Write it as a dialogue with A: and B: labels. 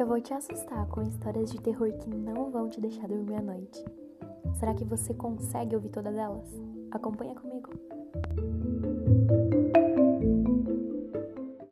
A: Eu vou te assustar com histórias de terror que não vão te deixar dormir à noite. Será que você consegue ouvir todas elas? Acompanha comigo.